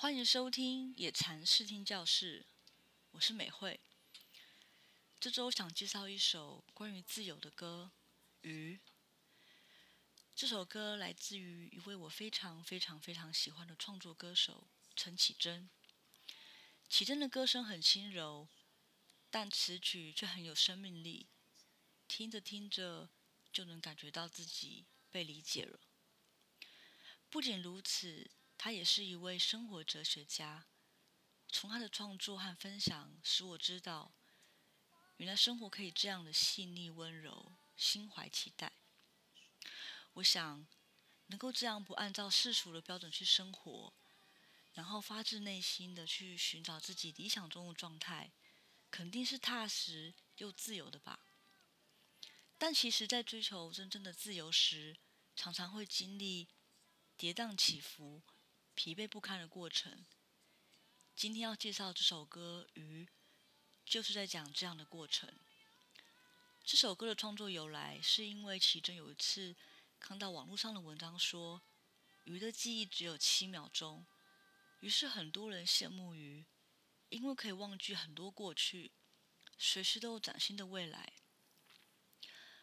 欢迎收听野禅视听教室，我是美惠。这周想介绍一首关于自由的歌《鱼》。这首歌来自于一位我非常非常非常喜欢的创作歌手陈绮贞。绮贞的歌声很轻柔，但词曲却很有生命力，听着听着就能感觉到自己被理解了。不仅如此。他也是一位生活哲学家。从他的创作和分享，使我知道，原来生活可以这样的细腻温柔，心怀期待。我想，能够这样不按照世俗的标准去生活，然后发自内心的去寻找自己理想中的状态，肯定是踏实又自由的吧。但其实，在追求真正的自由时，常常会经历跌宕起伏。疲惫不堪的过程。今天要介绍这首歌《鱼》，就是在讲这样的过程。这首歌的创作由来，是因为其中有一次看到网络上的文章说，鱼的记忆只有七秒钟，于是很多人羡慕鱼，因为可以忘记很多过去，随时都有崭新的未来，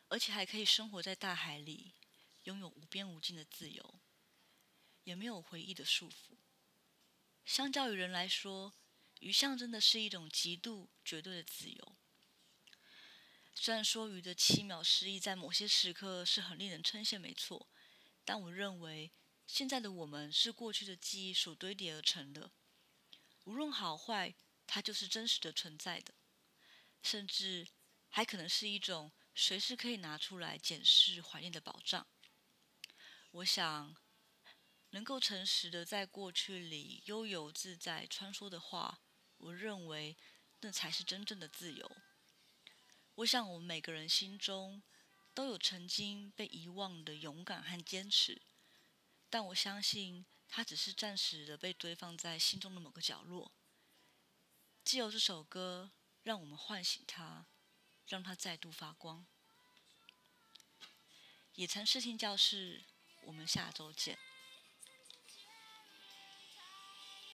而且还可以生活在大海里，拥有无边无尽的自由。也没有回忆的束缚。相较于人来说，鱼象征的是一种极度绝对的自由。虽然说鱼的七秒失忆在某些时刻是很令人称羡，没错，但我认为现在的我们是过去的记忆所堆叠而成的。无论好坏，它就是真实的存在的，甚至还可能是一种随时可以拿出来检视、怀念的宝藏。我想。能够诚实的在过去里悠游自在穿梭的话，我认为那才是真正的自由。我想我们每个人心中都有曾经被遗忘的勇敢和坚持，但我相信它只是暂时的被堆放在心中的某个角落。借由这首歌，让我们唤醒它，让它再度发光。野餐视听教室，我们下周见。